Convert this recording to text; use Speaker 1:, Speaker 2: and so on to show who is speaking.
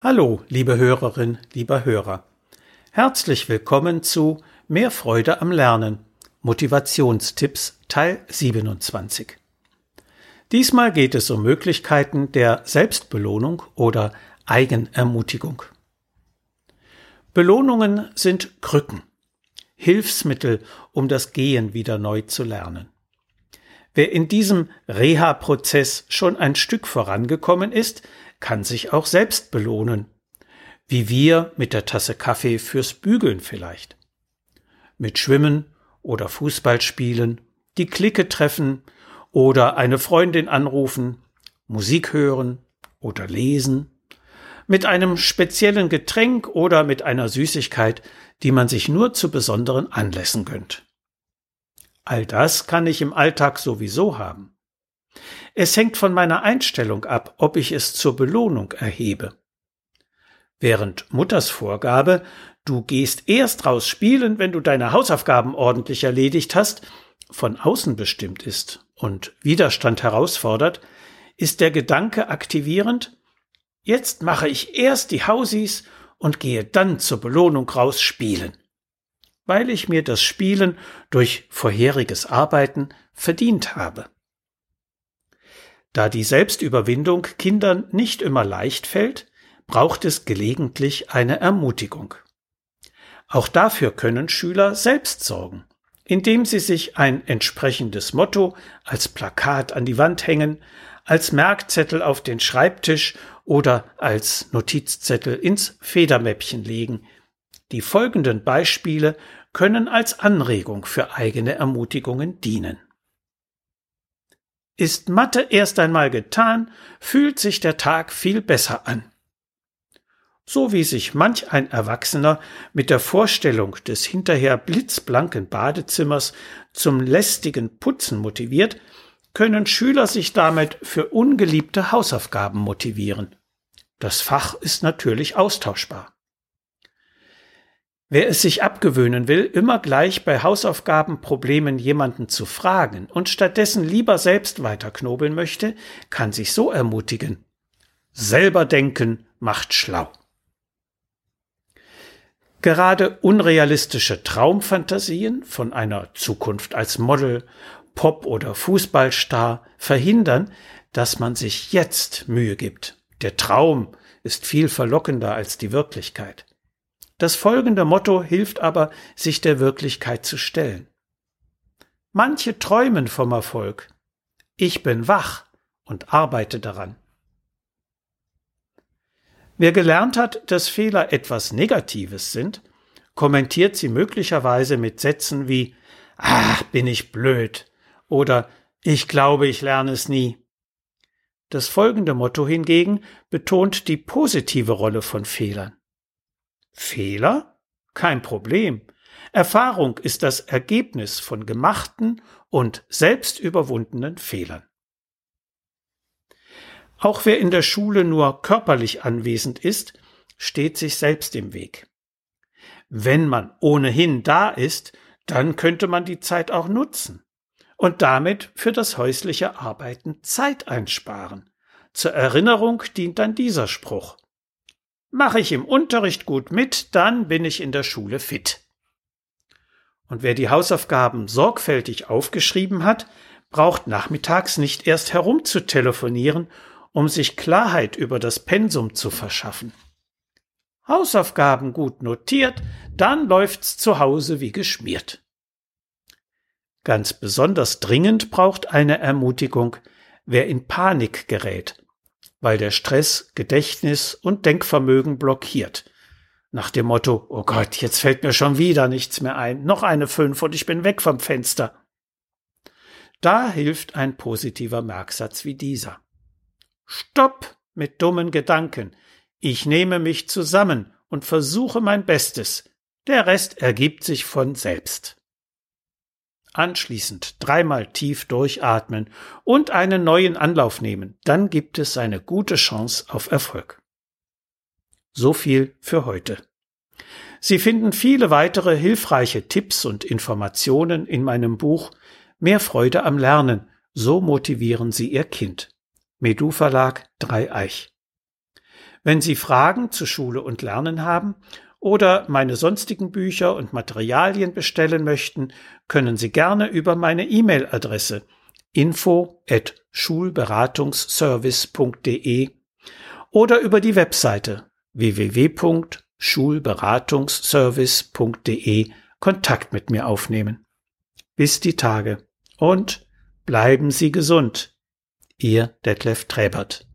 Speaker 1: Hallo, liebe Hörerin, lieber Hörer. Herzlich willkommen zu Mehr Freude am Lernen. Motivationstipps Teil 27. Diesmal geht es um Möglichkeiten der Selbstbelohnung oder Eigenermutigung. Belohnungen sind Krücken, Hilfsmittel, um das Gehen wieder neu zu lernen. Wer in diesem Reha-Prozess schon ein Stück vorangekommen ist, kann sich auch selbst belohnen. Wie wir mit der Tasse Kaffee fürs Bügeln vielleicht. Mit Schwimmen oder Fußball spielen, die Clique treffen oder eine Freundin anrufen, Musik hören oder lesen, mit einem speziellen Getränk oder mit einer Süßigkeit, die man sich nur zu besonderen Anlässen gönnt. All das kann ich im Alltag sowieso haben. Es hängt von meiner Einstellung ab, ob ich es zur Belohnung erhebe. Während Mutters Vorgabe, du gehst erst raus spielen, wenn du deine Hausaufgaben ordentlich erledigt hast, von außen bestimmt ist und Widerstand herausfordert, ist der Gedanke aktivierend, jetzt mache ich erst die Hausis und gehe dann zur Belohnung raus spielen, weil ich mir das Spielen durch vorheriges Arbeiten verdient habe. Da die Selbstüberwindung Kindern nicht immer leicht fällt, braucht es gelegentlich eine Ermutigung. Auch dafür können Schüler selbst sorgen, indem sie sich ein entsprechendes Motto als Plakat an die Wand hängen, als Merkzettel auf den Schreibtisch oder als Notizzettel ins Federmäppchen legen. Die folgenden Beispiele können als Anregung für eigene Ermutigungen dienen. Ist Mathe erst einmal getan, fühlt sich der Tag viel besser an. So wie sich manch ein Erwachsener mit der Vorstellung des hinterher blitzblanken Badezimmers zum lästigen Putzen motiviert, können Schüler sich damit für ungeliebte Hausaufgaben motivieren. Das Fach ist natürlich austauschbar. Wer es sich abgewöhnen will, immer gleich bei Hausaufgabenproblemen jemanden zu fragen und stattdessen lieber selbst weiterknobeln möchte, kann sich so ermutigen. Selber denken macht schlau. Gerade unrealistische Traumfantasien von einer Zukunft als Model, Pop- oder Fußballstar verhindern, dass man sich jetzt Mühe gibt. Der Traum ist viel verlockender als die Wirklichkeit. Das folgende Motto hilft aber, sich der Wirklichkeit zu stellen. Manche träumen vom Erfolg. Ich bin wach und arbeite daran. Wer gelernt hat, dass Fehler etwas Negatives sind, kommentiert sie möglicherweise mit Sätzen wie Ach, bin ich blöd oder Ich glaube, ich lerne es nie. Das folgende Motto hingegen betont die positive Rolle von Fehlern. Fehler? Kein Problem. Erfahrung ist das Ergebnis von gemachten und selbst überwundenen Fehlern. Auch wer in der Schule nur körperlich anwesend ist, steht sich selbst im Weg. Wenn man ohnehin da ist, dann könnte man die Zeit auch nutzen und damit für das häusliche Arbeiten Zeit einsparen. Zur Erinnerung dient dann dieser Spruch. Mache ich im Unterricht gut mit, dann bin ich in der Schule fit. Und wer die Hausaufgaben sorgfältig aufgeschrieben hat, braucht nachmittags nicht erst herumzutelefonieren, um sich Klarheit über das Pensum zu verschaffen. Hausaufgaben gut notiert, dann läuft's zu Hause wie geschmiert. Ganz besonders dringend braucht eine Ermutigung, wer in Panik gerät weil der Stress Gedächtnis und Denkvermögen blockiert. Nach dem Motto, oh Gott, jetzt fällt mir schon wieder nichts mehr ein, noch eine fünf und ich bin weg vom Fenster. Da hilft ein positiver Merksatz wie dieser. Stopp mit dummen Gedanken. Ich nehme mich zusammen und versuche mein Bestes. Der Rest ergibt sich von selbst. Anschließend dreimal tief durchatmen und einen neuen Anlauf nehmen. Dann gibt es eine gute Chance auf Erfolg. So viel für heute. Sie finden viele weitere hilfreiche Tipps und Informationen in meinem Buch Mehr Freude am Lernen. So motivieren Sie Ihr Kind. Medu Verlag Dreieich. Wenn Sie Fragen zu Schule und Lernen haben oder meine sonstigen Bücher und Materialien bestellen möchten, können Sie gerne über meine E-Mail-Adresse info at schulberatungsservice.de oder über die Webseite www.schulberatungsservice.de Kontakt mit mir aufnehmen. Bis die Tage und bleiben Sie gesund. Ihr Detlef Träbert.